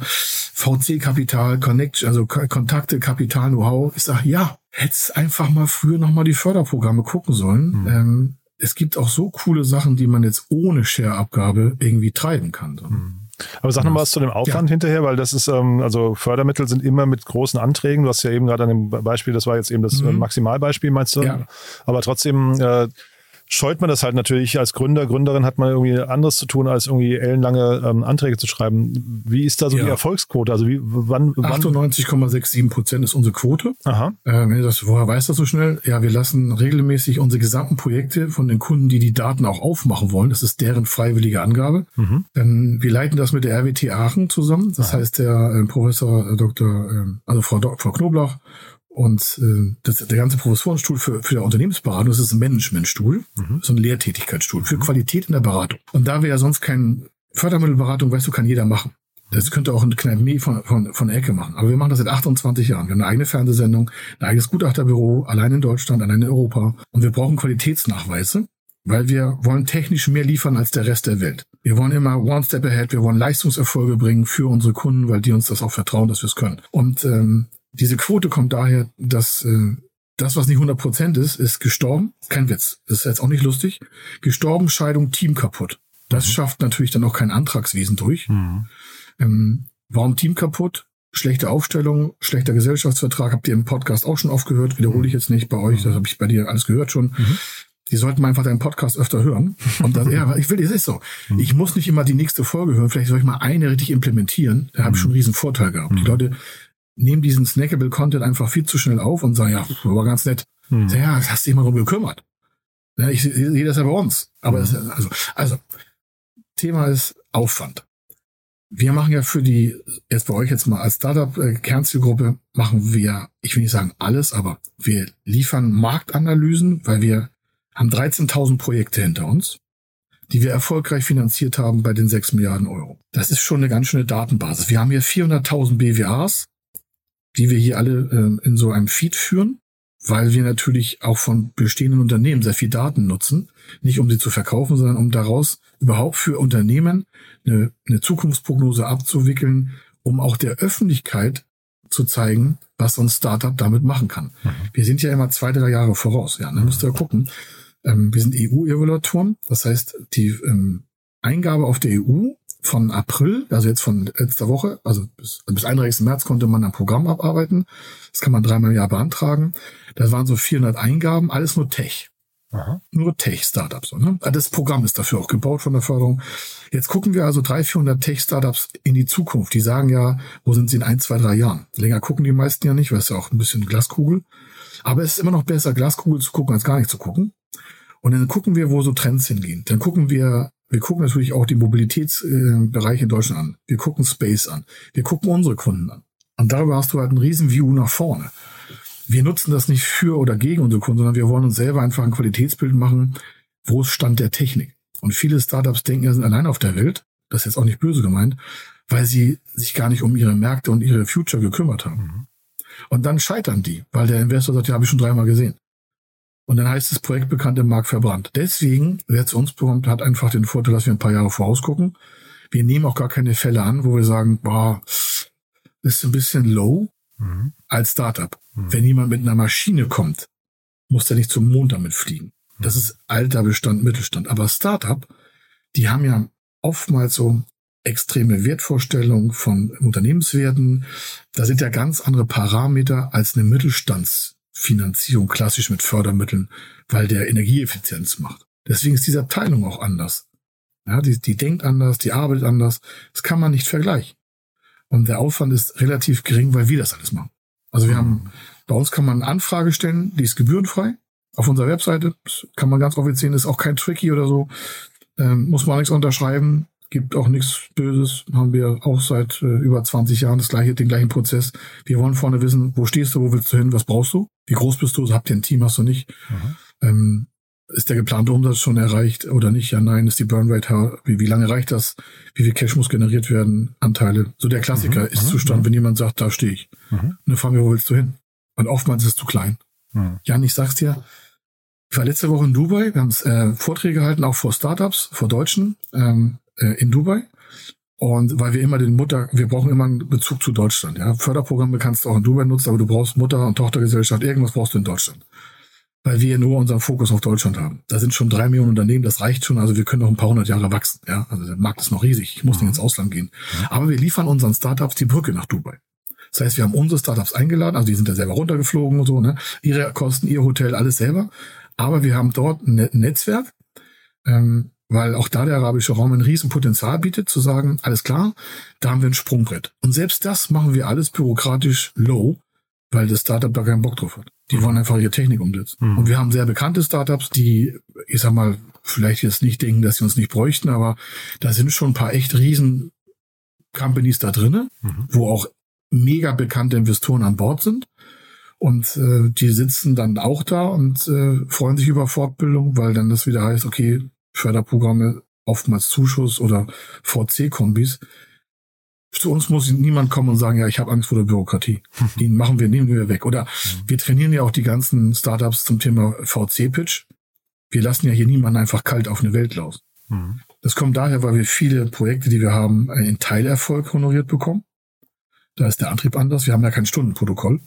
VC-Kapital, Connect, also Ko- Kontakte, Kapital, Know-how. Ich sage, ja, hättest einfach mal früher nochmal die Förderprogramme gucken sollen. Ähm, es gibt auch so coole Sachen, die man jetzt ohne Share-Abgabe irgendwie treiben kann. Aber sag noch mal was zu dem Aufwand hinterher, weil das ist, ähm, also Fördermittel sind immer mit großen Anträgen. Du hast ja eben gerade an dem Beispiel, das war jetzt eben das äh, Maximalbeispiel, meinst du? Ja. Aber trotzdem äh, scheut man das halt natürlich als Gründer, Gründerin hat man irgendwie anderes zu tun, als irgendwie ellenlange ähm, Anträge zu schreiben. Wie ist da so Ja. die Erfolgsquote? Also wie, wann, wann 98,67 Prozent ist unsere Quote. Aha. Äh, wenn ihr das, woher weiß das so schnell? Ja, wir lassen regelmäßig unsere gesamten Projekte von den Kunden, die die Daten auch aufmachen wollen. Das ist deren freiwillige Angabe. Ähm, wir leiten das mit der RWT Aachen zusammen. Das heißt, der äh, Professor äh, Dr., äh, also Frau, Dok- Frau Knoblauch und äh, das, der ganze Professorenstuhl für, für der Unternehmensberatung, das ist ein Managementstuhl, so ein Lehrtätigkeitsstuhl für Qualität in der Beratung. Und da wir ja sonst kein Fördermittelberatung, weißt du, kann jeder machen. Das könnte auch ein Kneipe von, von, von Ecke machen. Aber wir machen das seit 28 Jahren. Wir haben eine eigene Fernsehsendung, ein eigenes Gutachterbüro, allein in Deutschland, allein in Europa. Und wir brauchen Qualitätsnachweise, weil wir wollen technisch mehr liefern als der Rest der Welt. Wir wollen immer one step ahead, wir wollen Leistungserfolge bringen für unsere Kunden, weil die uns das auch vertrauen, dass wir es können. Und ähm, diese Quote kommt daher, dass äh, das, was nicht 100 Prozent ist, ist gestorben. Kein Witz. Das ist jetzt auch nicht lustig. Gestorben, Scheidung, Team kaputt. Das schafft natürlich dann auch kein Antragswesen durch. Ähm, warum Team kaputt? Schlechte Aufstellung, schlechter Gesellschaftsvertrag, habt ihr im Podcast auch schon aufgehört, wiederhole ich jetzt nicht bei euch, das habe ich bei dir alles gehört schon. Die sollten einfach deinen Podcast öfter hören. Und das, ja, ich will, es ist so. Ich muss nicht immer die nächste Folge hören, vielleicht soll ich mal eine richtig implementieren. Da habe ich schon einen riesen Vorteil gehabt. Die Leute nehmen diesen snackable Content einfach viel zu schnell auf und sagen, ja, war ganz nett. Ja, das hast dich mal drum gekümmert. Ja, ich sehe das ja bei uns. Aber das, also, also, Thema ist Aufwand. Wir machen ja für die, jetzt bei euch jetzt mal als Startup-Kernzielgruppe, machen wir, ich will nicht sagen alles, aber wir liefern Marktanalysen, weil wir haben 13.000 Projekte hinter uns, die wir erfolgreich finanziert haben bei den 6 Milliarden Euro. Das ist schon eine ganz schöne Datenbasis. Wir haben hier 400.000 BWAs, die wir hier alle ähm, in so einem Feed führen, weil wir natürlich auch von bestehenden Unternehmen sehr viel Daten nutzen, nicht um sie zu verkaufen, sondern um daraus überhaupt für Unternehmen eine, eine Zukunftsprognose abzuwickeln, um auch der Öffentlichkeit zu zeigen, was so ein Startup damit machen kann. Wir sind ja immer zwei, drei Jahre voraus. Ja, dann müsst ihr gucken. Ähm, wir sind EU-Evaluatoren. Das heißt, die ähm, Eingabe auf der EU von April, also jetzt von letzter Woche, also bis, bis 31. März konnte man ein Programm abarbeiten. Das kann man dreimal im Jahr beantragen. Da waren so 400 Eingaben, alles nur Tech. Nur Tech-Startups. Ne? Das Programm ist dafür auch gebaut von der Förderung. Jetzt gucken wir also 300, 400 Tech-Startups in die Zukunft. Die sagen ja, wo sind sie in ein, zwei, drei Jahren? Länger gucken die meisten ja nicht, weil es ja auch ein bisschen Glaskugel. Aber es ist immer noch besser, Glaskugel zu gucken, als gar nicht zu gucken. Und dann gucken wir, wo so Trends hingehen. Dann gucken wir, wir gucken natürlich auch die Mobilitätsbereiche in Deutschland an. Wir gucken Space an. Wir gucken unsere Kunden an. Und darüber hast du halt ein riesen View nach vorne. Wir nutzen das nicht für oder gegen unsere Kunden, sondern wir wollen uns selber einfach ein Qualitätsbild machen, wo ist Stand der Technik. Und viele Startups denken, sie sind allein auf der Welt. Das ist jetzt auch nicht böse gemeint, weil sie sich gar nicht um ihre Märkte und ihre Future gekümmert haben. Und dann scheitern die, weil der Investor sagt, ja, habe ich schon dreimal gesehen. Und dann heißt das Projekt bekannt im Markt verbrannt. Deswegen, wer zu uns bekommt, hat einfach den Vorteil, dass wir ein paar Jahre vorausgucken. Wir nehmen auch gar keine Fälle an, wo wir sagen, boah, das ist ein bisschen low als Startup. Wenn jemand mit einer Maschine kommt, muss der nicht zum Mond damit fliegen. Das ist alter Bestand, Mittelstand. Aber Startup, die haben ja oftmals so extreme Wertvorstellungen von Unternehmenswerten. Da sind ja ganz andere Parameter als eine Mittelstandsfinanzierung klassisch mit Fördermitteln, weil der Energieeffizienz macht. Deswegen ist diese Abteilung auch anders. Ja, die, die denkt anders, die arbeitet anders. Das kann man nicht vergleichen. Und der Aufwand ist relativ gering, weil wir das alles machen. Also wir haben, bei uns kann man eine Anfrage stellen, die ist gebührenfrei. Auf unserer Webseite kann man ganz offiziell sehen, ist auch kein Tricky oder so. Ähm, muss man nichts unterschreiben, gibt auch nichts Böses. Haben wir auch seit äh, über 20 Jahren das gleiche, den gleichen Prozess. Wir wollen vorne wissen, wo stehst du, wo willst du hin, was brauchst du? Wie groß bist du? Habt ihr ein Team? Hast du nicht? Ähm, ist der geplante Umsatz schon erreicht oder nicht? Ja, nein. Ist die Burnrate, wie, wie lange reicht das? Wie viel Cash muss generiert werden? Anteile. So der Klassiker ist Zustand, wenn jemand sagt, da stehe ich. Und dann fragen wir, wo willst du hin? Und oftmals ist es zu klein. Jan, ich sag's dir, ich war letzte Woche in Dubai, wir haben äh, Vorträge gehalten, auch vor Startups, vor Deutschen ähm, äh, in Dubai. Und weil wir immer den Mutter, wir brauchen immer einen Bezug zu Deutschland. Ja? Förderprogramme kannst du auch in Dubai nutzen, aber du brauchst Mutter- und Tochtergesellschaft, irgendwas brauchst du in Deutschland. Weil wir nur unseren Fokus auf Deutschland haben. Da sind schon drei Millionen Unternehmen, das reicht schon. Also wir können noch ein paar hundert Jahre wachsen. Ja? Also der Markt ist noch riesig. Ich muss nicht ins Ausland gehen. Aber wir liefern unseren Startups die Brücke nach Dubai. Das heißt, wir haben unsere Startups eingeladen, also die sind da selber runtergeflogen und so, ne? Ihre Kosten, ihr Hotel, alles selber. Aber wir haben dort ein Ne- Netzwerk, ähm, weil auch da der arabische Raum ein Riesenpotenzial bietet, zu sagen, alles klar, da haben wir ein Sprungbrett. Und selbst das machen wir alles bürokratisch low, weil das Startup da keinen Bock drauf hat. Die wollen einfach ihre Technik umsetzen. Und wir haben sehr bekannte Startups, die, ich sag mal, vielleicht jetzt nicht denken, dass sie uns nicht bräuchten, aber da sind schon ein paar echt riesen Companies da drinnen, wo auch mega bekannte Investoren an Bord sind. Und äh, die sitzen dann auch da und äh, freuen sich über Fortbildung, weil dann das wieder heißt, okay, Förderprogramme, oftmals Zuschuss oder VC-Kombis. Zu uns muss niemand kommen und sagen, ja, ich habe Angst vor der Bürokratie. Die machen wir, nehmen wir weg. Oder wir trainieren ja auch die ganzen Startups zum Thema VC-Pitch. Wir lassen ja hier niemanden einfach kalt auf eine Welt los. Das kommt daher, weil wir viele Projekte, die wir haben, in Teilerfolg honoriert bekommen. Da ist der Antrieb anders. Wir haben ja kein Stundenprotokoll.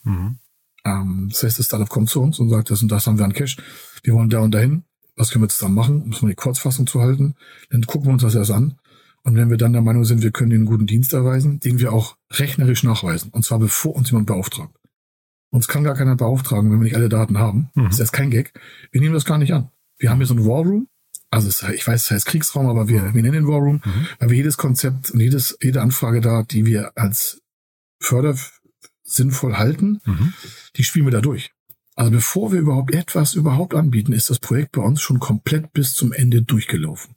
Ähm, das heißt, das Startup kommt zu uns und sagt, das und das haben wir an Cash. Wir wollen da und dahin. Was können wir zusammen machen, um es mal die Kurzfassung zu halten? Dann gucken wir uns das erst an. Und wenn wir dann der Meinung sind, wir können einen guten Dienst erweisen, den wir auch rechnerisch nachweisen. Und zwar bevor uns jemand beauftragt. Uns kann gar keiner beauftragen, wenn wir nicht alle Daten haben. Das ist jetzt kein Gag. Wir nehmen das gar nicht an. Wir haben hier so einen War Room. Also es, ich weiß, es heißt Kriegsraum, aber wir, wir nennen den War Room, weil wir jedes Konzept und jedes, jede Anfrage da, die wir als Förder sinnvoll halten, die spielen wir da durch. Also bevor wir überhaupt etwas überhaupt anbieten, ist das Projekt bei uns schon komplett bis zum Ende durchgelaufen.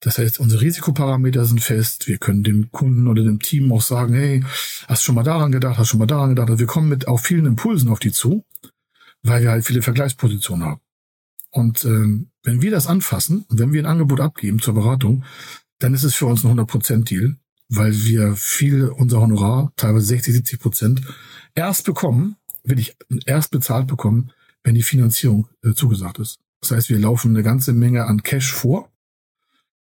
Das heißt, unsere Risikoparameter sind fest. Wir können dem Kunden oder dem Team auch sagen, hey, hast schon mal daran gedacht, hast schon mal daran gedacht. Also wir kommen mit auch vielen Impulsen auf die zu, weil wir halt viele Vergleichspositionen haben. Und ähm, wenn wir das anfassen und wenn wir ein Angebot abgeben zur Beratung, dann ist es für uns ein 100%-Deal, weil wir viel unser Honorar, teilweise 60, 70 Prozent, erst bekommen, will ich erst bezahlt bekommen, wenn die Finanzierung äh, zugesagt ist. Das heißt, wir laufen eine ganze Menge an Cash vor.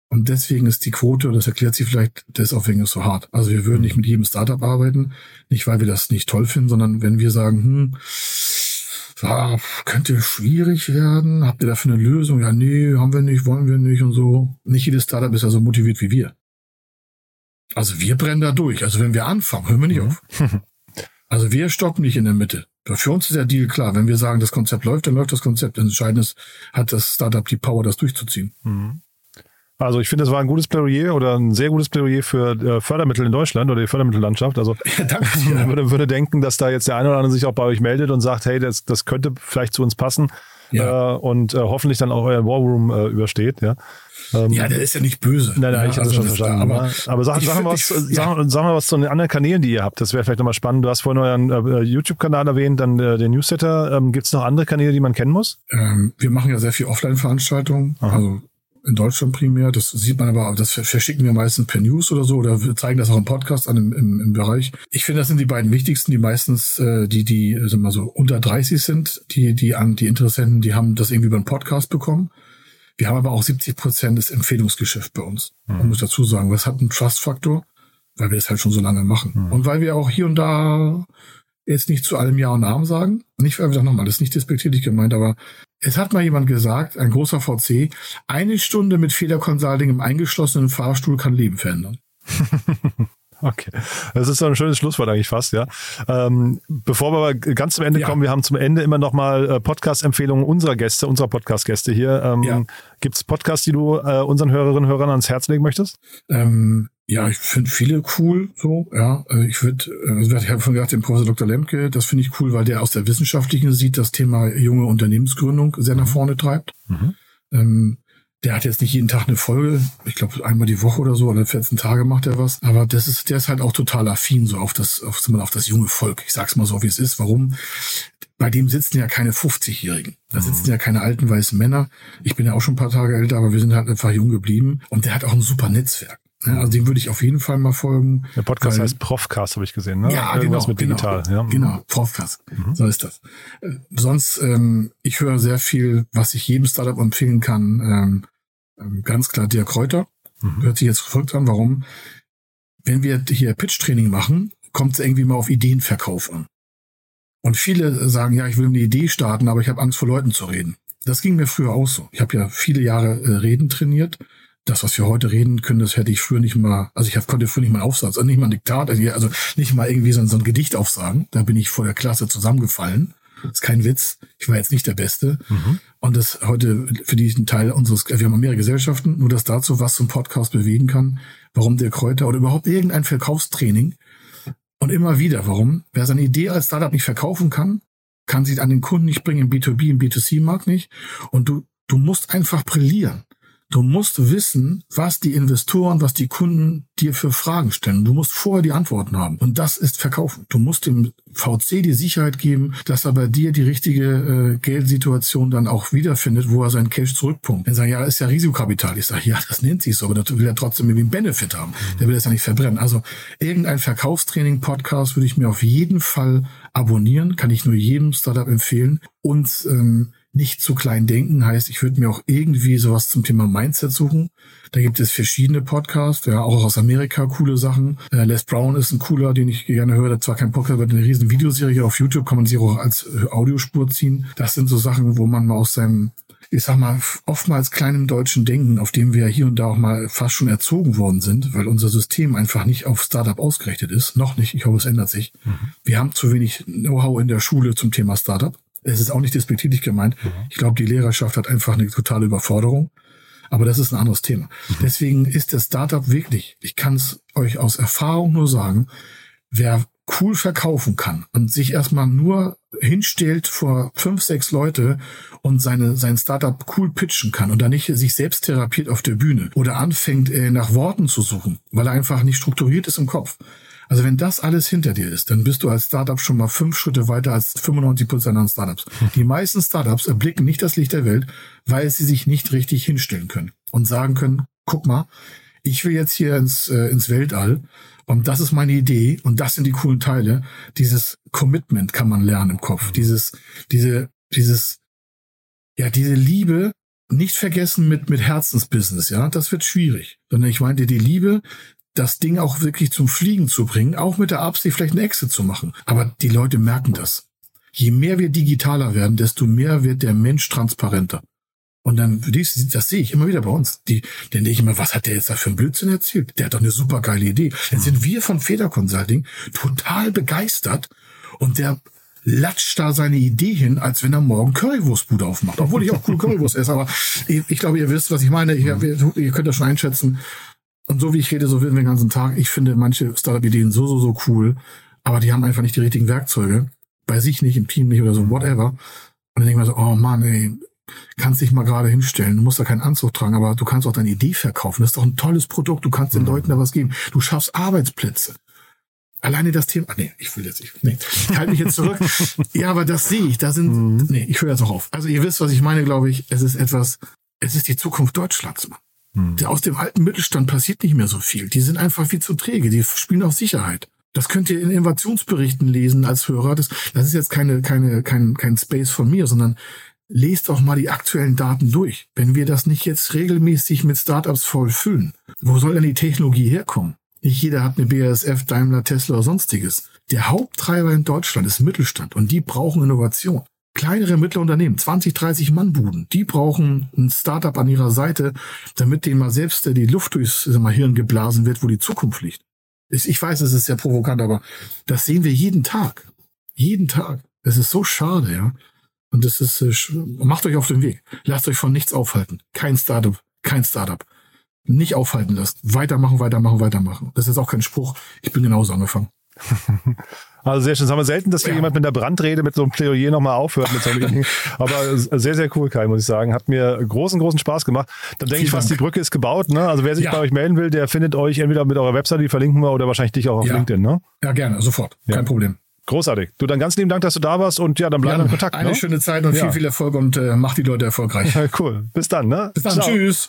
Und deswegen ist die Quote, das erklärt sich vielleicht, deswegen ist so hart. Also wir würden nicht mit jedem Startup arbeiten, nicht weil wir das nicht toll finden, sondern wenn wir sagen, hm, ja, könnte schwierig werden, habt ihr dafür eine Lösung? Ja, nee, haben wir nicht, wollen wir nicht und so. Nicht jedes Startup ist ja so motiviert wie wir. Also wir brennen da durch. Also wenn wir anfangen, hören wir nicht auf. Also wir stoppen nicht in der Mitte. Für uns ist der Deal klar. Wenn wir sagen, das Konzept läuft, dann läuft das Konzept. Das Entscheidende ist, hat das Startup die Power, das durchzuziehen. Also ich finde, das war ein gutes Plädoyer oder ein sehr gutes Plädoyer für äh, Fördermittel in Deutschland oder die Fördermittellandschaft. Also Ja, danke man würde, würde denken, dass da jetzt der eine oder andere sich auch bei euch meldet und sagt, hey, das, das könnte vielleicht zu uns passen Ja. äh, und äh, hoffentlich dann auch euer Warroom äh, übersteht. Ja, ähm, Ja, der ist ja nicht böse. Nein, nein, ja, ich habe das schon das- verstanden. Aber, Aber, aber sag, sag, mal was, ich- ja. sag, sag mal was zu den anderen Kanälen, die ihr habt. Das wäre vielleicht nochmal spannend. Du hast vorhin euren äh, YouTube-Kanal erwähnt, dann äh, den Newsletter. Ähm, Gibt es noch andere Kanäle, die man kennen muss? Ähm, wir machen ja sehr viel Offline-Veranstaltungen, also in Deutschland primär. Das sieht man aber, das ver- verschicken wir meistens per News oder so oder wir zeigen das auch im Podcast an im, im, im Bereich. Ich finde, das sind die beiden wichtigsten, die meistens, äh, die, die, äh, sagen wir mal so, unter 30 sind, die, die an, die Interessenten, die haben das irgendwie über einen Podcast bekommen. Wir haben aber auch 70 Prozent des Empfehlungsgeschäft bei uns. Man muss dazu sagen, das hat einen Trust-Faktor, weil wir das halt schon so lange machen. Und weil wir auch hier und da jetzt nicht zu allem Ja und Amen sagen. Nicht, weil wir sagen nochmal, das ist nicht despektierlich gemeint, aber es hat mal jemand gesagt, ein großer VC, eine Stunde mit Fehlerconsulting im eingeschlossenen Fahrstuhl kann Leben verändern. Okay, das ist so ein schönes Schlusswort eigentlich fast, ja. Ähm, bevor wir aber ganz zum Ende Ja. kommen, wir haben zum Ende immer noch mal äh, Podcast-Empfehlungen unserer Gäste, unserer Podcast-Gäste hier. Ähm, Ja. Gibt es Podcasts, die du äh, unseren Hörerinnen und Hörern ans Herz legen möchtest? Ähm, ja, ich finde viele cool, so, ja. Äh, Ich würde, also ich habe schon gesagt, den Professor Dr. Lemke, das finde ich cool, weil der aus der wissenschaftlichen Sicht das Thema junge Unternehmensgründung sehr nach vorne treibt. Ähm, der hat jetzt nicht jeden Tag eine Folge, ich glaube einmal die Woche oder so, oder 14 Tage macht er was. Aber das ist, der ist halt auch total affin so auf das, auf, auf das junge Volk. Ich sag's mal so, wie es ist. Warum? bei dem sitzen ja keine 50-Jährigen. Da sitzen ja keine alten weißen Männer. Ich bin ja auch schon ein paar Tage älter, aber wir sind halt einfach jung geblieben. Und der hat auch ein super Netzwerk. Ja, also dem würde ich auf jeden Fall mal folgen. Der Podcast weil- heißt Profcast, habe ich gesehen. Ne? Ja, Irgendwas genau, mit digital. Genau, ja. genau Profcast. So ist das. Äh, sonst, ähm, ich höre sehr viel, was ich jedem Startup empfehlen kann. Ähm, ähm, ganz klar Dirk Kräuter. Hört sich jetzt verrückt an. Warum? Wenn wir hier Pitch-Training machen, kommt es irgendwie mal auf Ideenverkauf an. Und viele sagen, ja, ich will eine Idee starten, aber ich habe Angst vor Leuten zu reden. Das ging mir früher auch so. Ich habe ja viele Jahre äh, Reden trainiert. Das, was wir heute reden können, das hätte ich früher nicht mal, also ich konnte früher nicht mal einen Aufsatz, also nicht mal ein Diktat, also, also nicht mal irgendwie so, ein- so ein Gedicht aufsagen. Da bin ich vor der Klasse zusammengefallen. Das ist kein Witz. Ich war jetzt nicht der Beste. Und das heute für diesen Teil unseres, wir haben mehrere Gesellschaften, nur das dazu, was so ein Podcast bewegen kann, warum der Kräuter oder überhaupt irgendein Verkaufstraining und immer wieder, warum? Wer seine Idee als Startup nicht verkaufen kann, kann sie an den Kunden nicht bringen, im B2B, im B2C-Markt nicht. Und du, du musst einfach brillieren. Du musst wissen, was die Investoren, was die Kunden dir für Fragen stellen. Du musst vorher die Antworten haben. Und das ist Verkaufen. Du musst dem VC die Sicherheit geben, dass er bei dir die richtige äh, Geldsituation dann auch wiederfindet, wo er seinen Cash zurückpumpt. Wenn sie sagen, ja, das ist ja Risikokapital. Ich sage, ja, das nennt sich so, aber das will er trotzdem irgendwie einen Benefit haben. Der will das ja nicht verbrennen. Also irgendein Verkaufstraining-Podcast würde ich mir auf jeden Fall abonnieren. Kann ich nur jedem Startup empfehlen. Und ähm, nicht zu klein denken heißt, ich würde mir auch irgendwie sowas zum Thema Mindset suchen. Da gibt es verschiedene Podcasts, ja, auch aus Amerika coole Sachen. Äh, Les Brown ist ein cooler, den ich gerne höre. Das zwar kein Podcast, aber eine riesen Videoserie auf YouTube kann man sich auch als äh, Audiospur ziehen. Das sind so Sachen, wo man mal aus seinem ich sag mal, oftmals kleinem deutschen Denken, auf dem wir hier und da auch mal fast schon erzogen worden sind, weil unser System einfach nicht auf Startup ausgerichtet ist. Noch nicht, ich hoffe, es ändert sich. Wir haben zu wenig Know-how in der Schule zum Thema Startup. Es ist auch nicht despektierlich gemeint. Ich glaube, die Lehrerschaft hat einfach eine totale Überforderung. Aber das ist ein anderes Thema. Deswegen ist das Startup wirklich, ich kann es euch aus Erfahrung nur sagen, wer cool verkaufen kann und sich erstmal nur hinstellt vor fünf, sechs Leute und seine, sein Startup cool pitchen kann und dann nicht sich selbst therapiert auf der Bühne oder anfängt äh, nach Worten zu suchen, weil er einfach nicht strukturiert ist im Kopf. Also wenn das alles hinter dir ist, dann bist du als Startup schon mal fünf Schritte weiter als 95 Prozent an Startups. Die meisten Startups erblicken nicht das Licht der Welt, weil sie sich nicht richtig hinstellen können und sagen können, guck mal, ich will jetzt hier ins, äh, ins Weltall und das ist meine Idee und das sind die coolen Teile. Dieses Commitment kann man lernen im Kopf. Dieses, diese, dieses, ja, diese Liebe nicht vergessen mit, mit Herzensbusiness, ja, das wird schwierig. Sondern ich meinte die Liebe, das Ding auch wirklich zum Fliegen zu bringen, auch mit der Absicht, vielleicht einen Exit zu machen. Aber die Leute merken das. Je mehr wir digitaler werden, desto mehr wird der Mensch transparenter. Und dann, das, sehe ich immer wieder bei uns. Die, dann denke ich immer, was hat der jetzt da für einen Blödsinn erzählt? Der hat doch eine super geile Idee. Dann sind wir von Feder Consulting total begeistert und der latscht da seine Idee hin, als wenn er morgen Currywurstbude aufmacht. Obwohl ich auch cool Currywurst esse, aber ich, ich glaube, ihr wisst, was ich meine. Ich, ihr, ihr könnt das schon einschätzen. Und so wie ich rede, so werden wir den ganzen Tag. Ich finde manche Startup-Ideen so, so, so cool, aber die haben einfach nicht die richtigen Werkzeuge. Bei sich nicht, im Team nicht oder so, whatever. Und dann denke ich mir so, oh Mann, ey, kannst dich mal gerade hinstellen. Du musst da keinen Anzug tragen, aber du kannst auch deine Idee verkaufen. Das ist doch ein tolles Produkt. Du kannst den Leuten da was geben. Du schaffst Arbeitsplätze. Alleine das Thema, ah, nee, ich will jetzt nicht, nee, ich halte mich jetzt zurück. ja, aber das sehe ich, da sind, nee, ich höre jetzt auch auf. Also ihr wisst, was ich meine, glaube ich. Es ist etwas, es ist die Zukunft Deutschlands, Mann. Der Aus dem alten Mittelstand passiert nicht mehr so viel. Die sind einfach viel zu träge. Die spielen auf Sicherheit. Das könnt ihr in Innovationsberichten lesen als Hörer. Das, das ist jetzt keine, keine, kein, kein Space von mir, sondern lest doch mal die aktuellen Daten durch. Wenn wir das nicht jetzt regelmäßig mit Startups vollfüllen, wo soll denn die Technologie herkommen? Nicht jeder hat eine BASF, Daimler, Tesla oder sonstiges. Der Haupttreiber in Deutschland ist Mittelstand und die brauchen Innovation. Kleinere mittlere Unternehmen, 20, 30 Mann-Buden, die brauchen ein Startup an ihrer Seite, damit denen mal selbst die Luft durchs mal, Hirn geblasen wird, wo die Zukunft liegt. Ich weiß, es ist sehr provokant, aber das sehen wir jeden Tag. Jeden Tag. Es ist so schade, ja. Und das ist, äh, macht euch auf den Weg. Lasst euch von nichts aufhalten. Kein Startup, kein Startup. Nicht aufhalten lassen. Weitermachen, weitermachen, weitermachen. Das ist auch kein Spruch. Ich bin genauso angefangen. Also sehr schön. Das haben wir selten, dass hier Ja. jemand mit der Brandrede, mit so einem Plädoyer nochmal aufhört. Mit so einem Ding. Aber sehr, sehr cool, Kai, muss ich sagen. Hat mir großen, großen Spaß gemacht. Dann denke ich fast, die. Brücke ist gebaut. Ne? Also wer sich Ja. bei euch melden will, der findet euch entweder mit eurer Website, die verlinken wir, oder wahrscheinlich dich auch auf Ja. LinkedIn. Ne? Ja, gerne, sofort. Kein Problem. Großartig. Du, dann ganz lieben Dank, dass du da warst und ja, dann bleiben wir in Kontakt. Eine ne? schöne Zeit und viel, viel Erfolg und äh, macht die Leute erfolgreich. Cool. Bis dann, ne? Bis dann. Ciao. Tschüss.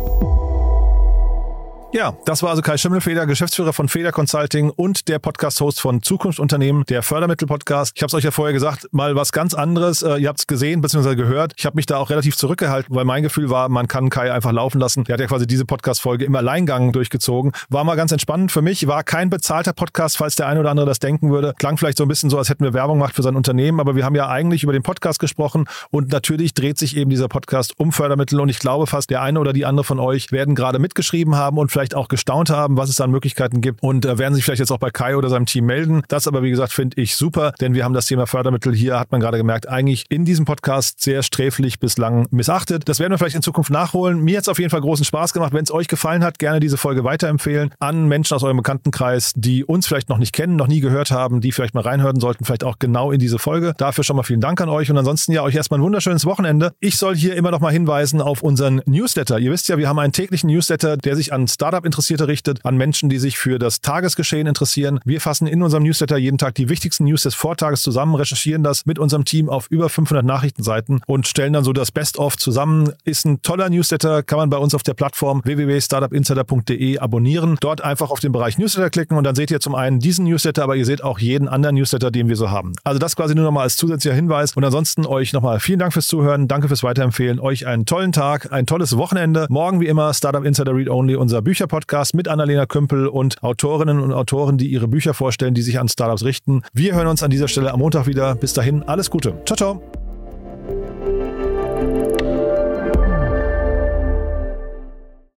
Ja, das war also Kai Schimmelfeder, Geschäftsführer von Feder Consulting und der Podcast-Host von Zukunftsunternehmen, der Fördermittel-Podcast. Ich habe es euch ja vorher gesagt, mal was ganz anderes. Äh, ihr habt es gesehen bzw. gehört. Ich habe mich da auch relativ zurückgehalten, weil mein Gefühl war, man kann Kai einfach laufen lassen. Der hat ja quasi diese Podcast-Folge im Alleingang durchgezogen. War mal ganz entspannend für mich. War kein bezahlter Podcast, falls der eine oder andere das denken würde. Klang vielleicht so ein bisschen so, als hätten wir Werbung gemacht für sein Unternehmen, aber wir haben ja eigentlich über den Podcast gesprochen und natürlich dreht sich eben dieser Podcast um Fördermittel und ich glaube fast, der eine oder die andere von euch werden gerade mitgeschrieben haben und vielleicht auch gestaunt haben, was es an Möglichkeiten gibt und äh, werden sich vielleicht jetzt auch bei Kai oder seinem Team melden. Das aber, wie gesagt, finde ich super, denn wir haben das Thema Fördermittel hier, hat man gerade gemerkt, eigentlich in diesem Podcast sehr sträflich bislang missachtet. Das werden wir vielleicht in Zukunft nachholen. Mir hat es auf jeden Fall großen Spaß gemacht. Wenn es euch gefallen hat, gerne diese Folge weiterempfehlen an Menschen aus eurem Bekanntenkreis, die uns vielleicht noch nicht kennen, noch nie gehört haben, die vielleicht mal reinhören sollten, vielleicht auch genau in diese Folge. Dafür schon mal vielen Dank an euch und ansonsten ja euch erstmal ein wunderschönes Wochenende. Ich soll hier immer noch mal hinweisen auf unseren Newsletter. Ihr wisst ja, wir haben einen täglichen Newsletter, der sich an Startup-Interessierte richtet, an Menschen, die sich für das Tagesgeschehen interessieren. Wir fassen in unserem Newsletter jeden Tag die wichtigsten News des Vortages zusammen, recherchieren das mit unserem Team auf über 500 Nachrichtenseiten und stellen dann so das Best-of zusammen. Ist ein toller Newsletter, kann man bei uns auf der Plattform www.startupinsider.de abonnieren. Dort einfach auf den Bereich Newsletter klicken und dann seht ihr zum einen diesen Newsletter, aber ihr seht auch jeden anderen Newsletter, den wir so haben. Also das quasi nur nochmal als zusätzlicher Hinweis und ansonsten euch nochmal vielen Dank fürs Zuhören, danke fürs Weiterempfehlen, euch einen tollen Tag, ein tolles Wochenende. Morgen wie immer Startup Insider Read Only, unser Bücherpodcast mit Annalena Kümpel und Autorinnen und Autoren, die ihre Bücher vorstellen, die sich an Startups richten. Wir hören uns an dieser Stelle am Montag wieder. Bis dahin, alles Gute. Ciao, ciao.